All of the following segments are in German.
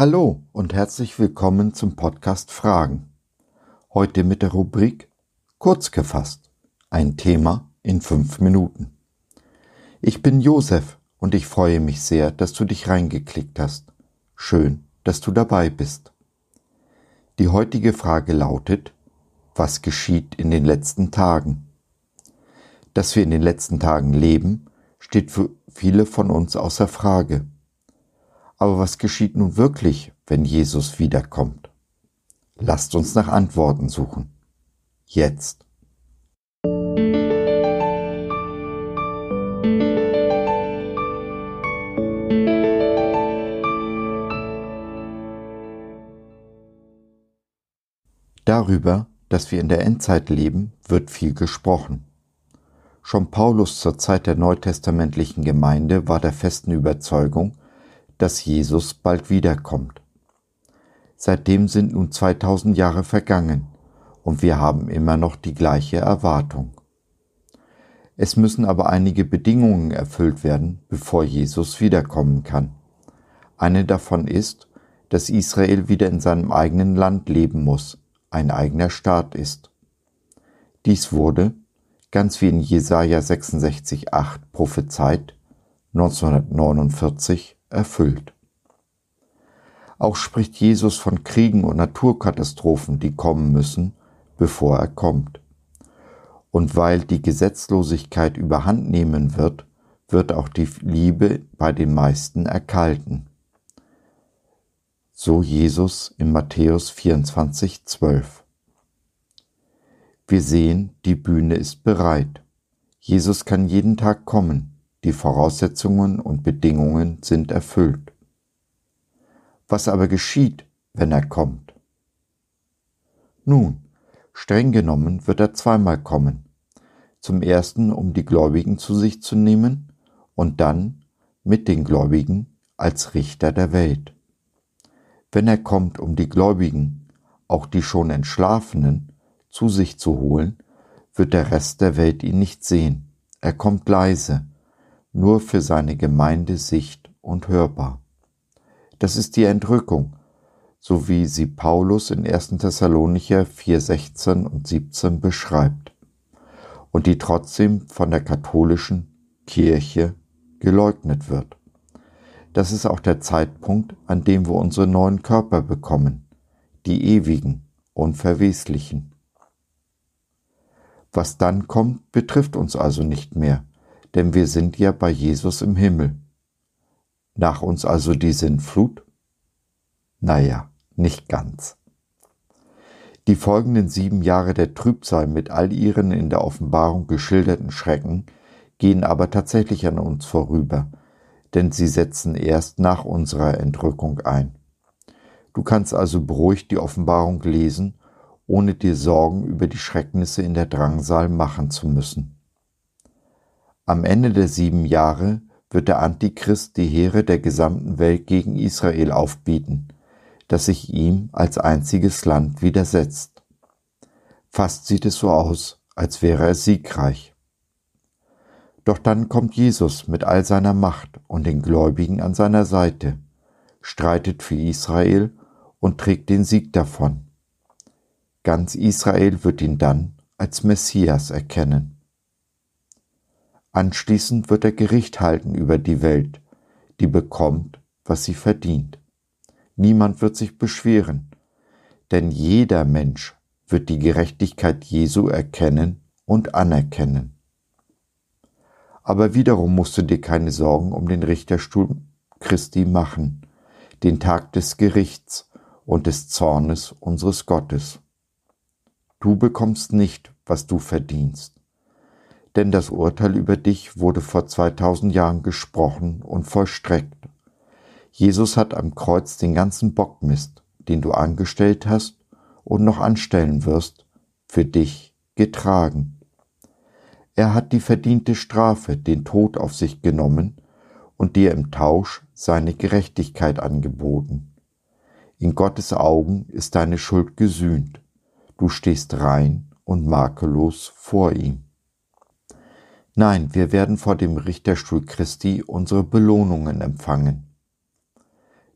Hallo und herzlich willkommen zum Podcast Fragen. Heute mit der Rubrik Kurz gefasst. Ein Thema in fünf Minuten. Ich bin Josef und ich freue mich sehr, dass du dich reingeklickt hast. Schön, dass du dabei bist. Die heutige Frage lautet, was geschieht in den letzten Tagen? Dass wir in den letzten Tagen leben, steht für viele von uns außer Frage. Aber was geschieht nun wirklich, wenn Jesus wiederkommt? Lasst uns nach Antworten suchen. Jetzt. Darüber, dass wir in der Endzeit leben, wird viel gesprochen. Schon Paulus zur Zeit der neutestamentlichen Gemeinde war der festen Überzeugung, dass Jesus bald wiederkommt. Seitdem sind nun 2000 Jahre vergangen und wir haben immer noch die gleiche Erwartung. Es müssen aber einige Bedingungen erfüllt werden, bevor Jesus wiederkommen kann. Eine davon ist, dass Israel wieder in seinem eigenen Land leben muss, ein eigener Staat ist. Dies wurde, ganz wie in Jesaja 66,8 prophezeit, 1949 erfüllt. Auch spricht Jesus von Kriegen und Naturkatastrophen, die kommen müssen, bevor er kommt. Und weil die Gesetzlosigkeit überhand nehmen wird, wird auch die Liebe bei den meisten erkalten. So Jesus in Matthäus 24, 12. Wir sehen, die Bühne ist bereit. Jesus kann jeden Tag kommen. Die Voraussetzungen und Bedingungen sind erfüllt. Was aber geschieht, wenn er kommt? Nun, streng genommen wird er zweimal kommen. Zum ersten, um die Gläubigen zu sich zu nehmen und dann mit den Gläubigen als Richter der Welt. Wenn er kommt, um die Gläubigen, auch die schon Entschlafenen, zu sich zu holen, wird der Rest der Welt ihn nicht sehen. Er kommt leise, nur für seine Gemeinde sicht und hörbar. Das ist die Entrückung, so wie sie Paulus in 1. Thessalonicher 4, 16 und 17 beschreibt und die trotzdem von der katholischen Kirche geleugnet wird. Das ist auch der Zeitpunkt, an dem wir unsere neuen Körper bekommen, die ewigen, unverweslichen. Was dann kommt, betrifft uns also nicht mehr, denn wir sind ja bei Jesus im Himmel. Nach uns also die Sintflut? Naja, nicht ganz. Die folgenden sieben Jahre der Trübsal mit all ihren in der Offenbarung geschilderten Schrecken gehen aber tatsächlich an uns vorüber, denn sie setzen erst nach unserer Entrückung ein. Du kannst also beruhigt die Offenbarung lesen, ohne dir Sorgen über die Schrecknisse in der Drangsal machen zu müssen. Am Ende der sieben Jahre wird der Antichrist die Heere der gesamten Welt gegen Israel aufbieten, das sich ihm als einziges Land widersetzt. Fast sieht es so aus, als wäre er siegreich. Doch dann kommt Jesus mit all seiner Macht und den Gläubigen an seiner Seite, streitet für Israel und trägt den Sieg davon. Ganz Israel wird ihn dann als Messias erkennen. Anschließend wird er Gericht halten über die Welt, die bekommt, was sie verdient. Niemand wird sich beschweren, denn jeder Mensch wird die Gerechtigkeit Jesu erkennen und anerkennen. Aber wiederum musst du dir keine Sorgen um den Richterstuhl Christi machen, den Tag des Gerichts und des Zornes unseres Gottes. Du bekommst nicht, was du verdienst denn das Urteil über dich wurde vor 2000 Jahren gesprochen und vollstreckt. Jesus hat am Kreuz den ganzen Bockmist, den du angestellt hast und noch anstellen wirst, für dich getragen. Er hat die verdiente Strafe, den Tod auf sich genommen und dir im Tausch seine Gerechtigkeit angeboten. In Gottes Augen ist deine Schuld gesühnt, du stehst rein und makellos vor ihm. Nein, wir werden vor dem Richterstuhl Christi unsere Belohnungen empfangen.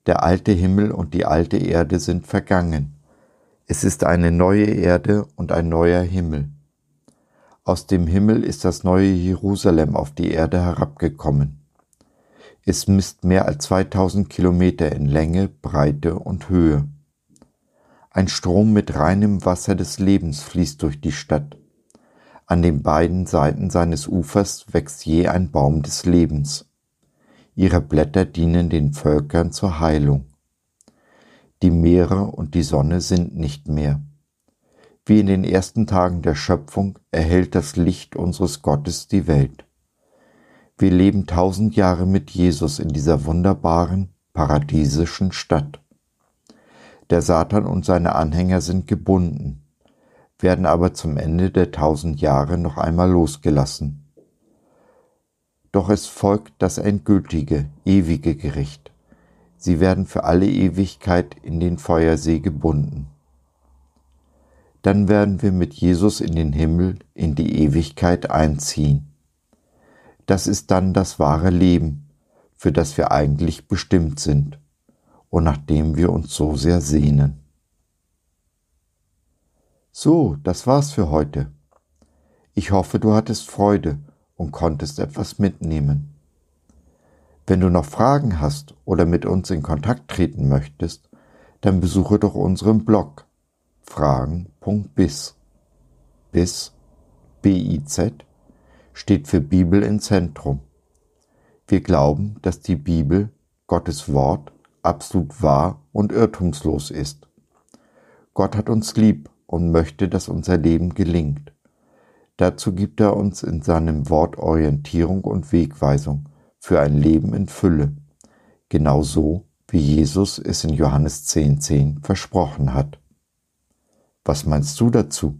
Der alte Himmel und die alte Erde sind vergangen. Es ist eine neue Erde und ein neuer Himmel. Aus dem Himmel ist das neue Jerusalem auf die Erde herabgekommen. Es misst mehr als 2000 Kilometer in Länge, Breite und Höhe. Ein Strom mit reinem Wasser des Lebens fließt durch die Stadt. An den beiden Seiten seines Ufers wächst je ein Baum des Lebens. Ihre Blätter dienen den Völkern zur Heilung. Die Meere und die Sonne sind nicht mehr. Wie in den ersten Tagen der Schöpfung erhält das Licht unseres Gottes die Welt. Wir leben tausend Jahre mit Jesus in dieser wunderbaren, paradiesischen Stadt. Der Satan und seine Anhänger sind gebunden, werden aber zum Ende der tausend Jahre noch einmal losgelassen. Doch es folgt das endgültige, ewige Gericht. Sie werden für alle Ewigkeit in den Feuersee gebunden dann werden wir mit Jesus in den Himmel, in die Ewigkeit einziehen. Das ist dann das wahre Leben, für das wir eigentlich bestimmt sind und nach dem wir uns so sehr sehnen. So, das war's für heute. Ich hoffe, du hattest Freude und konntest etwas mitnehmen. Wenn du noch Fragen hast oder mit uns in Kontakt treten möchtest, dann besuche doch unseren Blog fragen.biz. Biz, B-I-Z, steht für Bibel im Zentrum. Wir glauben, dass die Bibel, Gottes Wort, absolut wahr und irrtumslos ist. Gott hat uns lieb und möchte, dass unser Leben gelingt. Dazu gibt er uns in seinem Wort Orientierung und Wegweisung für ein Leben in Fülle, genauso wie Jesus es in Johannes 10.10 10 versprochen hat. Was meinst du dazu?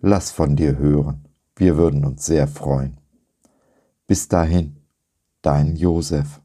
Lass von dir hören. Wir würden uns sehr freuen. Bis dahin, dein Josef.